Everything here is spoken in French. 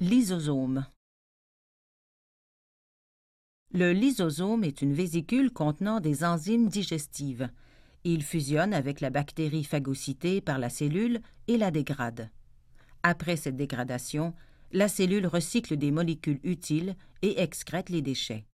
Lysosome Le lysosome est une vésicule contenant des enzymes digestives. Il fusionne avec la bactérie phagocytée par la cellule et la dégrade. Après cette dégradation, la cellule recycle des molécules utiles et excrète les déchets.